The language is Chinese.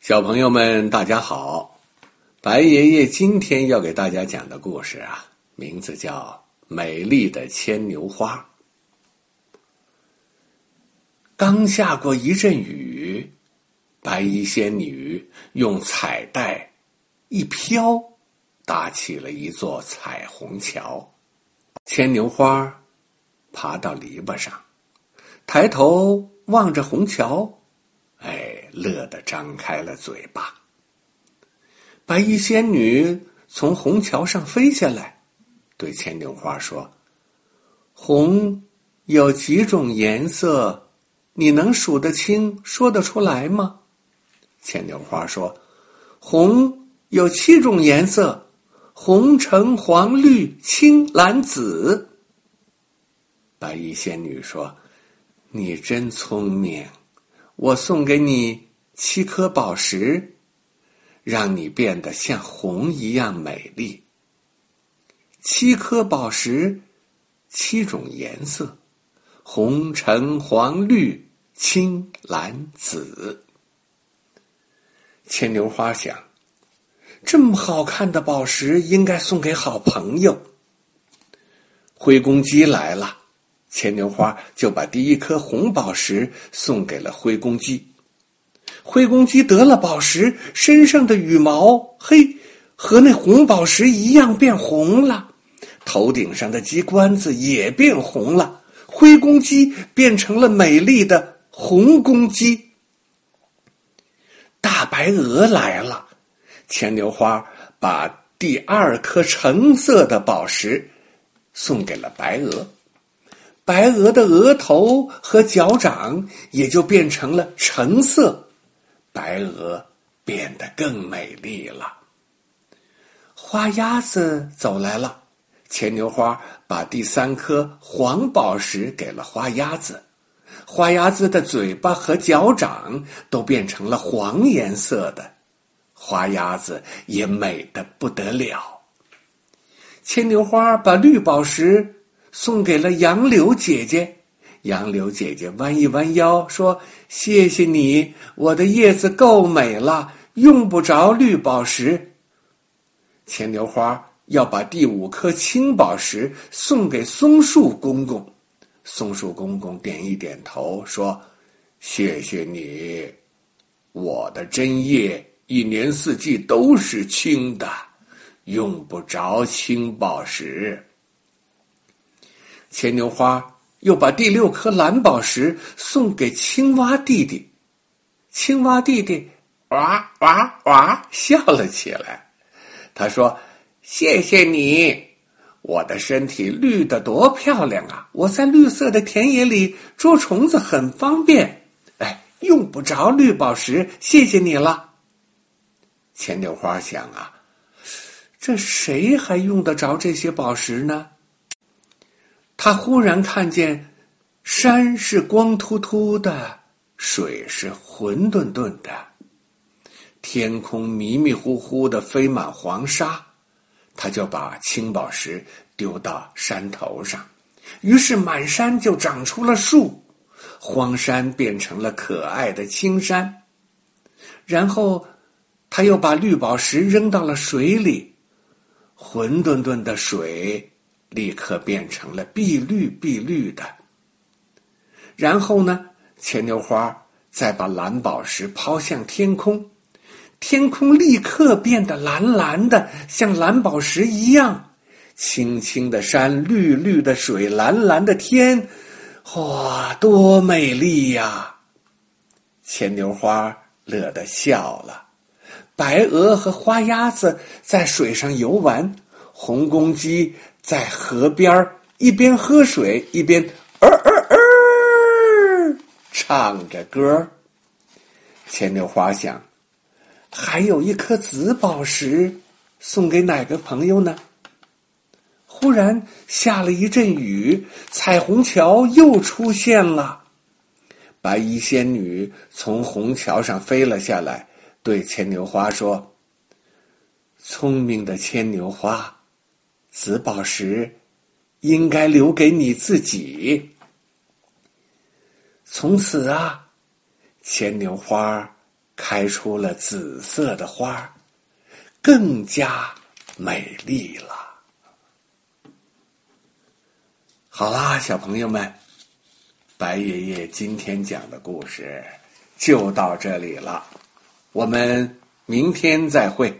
小朋友们，大家好！白爷爷今天要给大家讲的故事啊，名字叫《美丽的牵牛花》。刚下过一阵雨，白衣仙女用彩带一飘，搭起了一座彩虹桥。牵牛花爬到篱笆上，抬头望着虹桥。乐得张开了嘴巴。白衣仙女从虹桥上飞下来，对牵牛花说：“红有几种颜色？你能数得清、说得出来吗？”牵牛花说：“红有七种颜色：红、橙、黄、绿、青、蓝、紫。”白衣仙女说：“你真聪明。”我送给你七颗宝石，让你变得像红一样美丽。七颗宝石，七种颜色：红、橙、黄、绿、青、蓝、紫。牵牛花想，这么好看的宝石，应该送给好朋友。灰公鸡来了。牵牛花就把第一颗红宝石送给了灰公鸡。灰公鸡得了宝石，身上的羽毛嘿，和那红宝石一样变红了，头顶上的鸡冠子也变红了。灰公鸡变成了美丽的红公鸡。大白鹅来了，牵牛花把第二颗橙色的宝石送给了白鹅。白鹅的额头和脚掌也就变成了橙色，白鹅变得更美丽了。花鸭子走来了，牵牛花把第三颗黄宝石给了花鸭子，花鸭子的嘴巴和脚掌都变成了黄颜色的，花鸭子也美得不得了。牵牛花把绿宝石。送给了杨柳姐姐，杨柳姐姐弯一弯腰说：“谢谢你，我的叶子够美了，用不着绿宝石。”牵牛花要把第五颗青宝石送给松树公公，松树公公点一点头说：“谢谢你，我的针叶一年四季都是青的，用不着青宝石。”牵牛花又把第六颗蓝宝石送给青蛙弟弟，青蛙弟弟哇哇哇笑了起来。他说：“谢谢你，我的身体绿的多漂亮啊！我在绿色的田野里捉虫子很方便。哎，用不着绿宝石，谢谢你了。”牵牛花想啊，这谁还用得着这些宝石呢？他忽然看见，山是光秃秃的，水是浑沌沌的，天空迷迷糊糊的飞满黄沙，他就把青宝石丢到山头上，于是满山就长出了树，荒山变成了可爱的青山。然后，他又把绿宝石扔到了水里，浑沌沌的水。立刻变成了碧绿碧绿的。然后呢，牵牛花再把蓝宝石抛向天空，天空立刻变得蓝蓝的，像蓝宝石一样。青青的山，绿绿的水，蓝蓝的天，哇，多美丽呀！牵牛花乐得笑了。白鹅和花鸭子在水上游玩，红公鸡。在河边一边喝水一边儿儿儿唱着歌牵牛花想，还有一颗紫宝石，送给哪个朋友呢？忽然下了一阵雨，彩虹桥又出现了。白衣仙女从虹桥上飞了下来，对牵牛花说：“聪明的牵牛花。”紫宝石应该留给你自己。从此啊，牵牛花开出了紫色的花，更加美丽了。好啦，小朋友们，白爷爷今天讲的故事就到这里了，我们明天再会。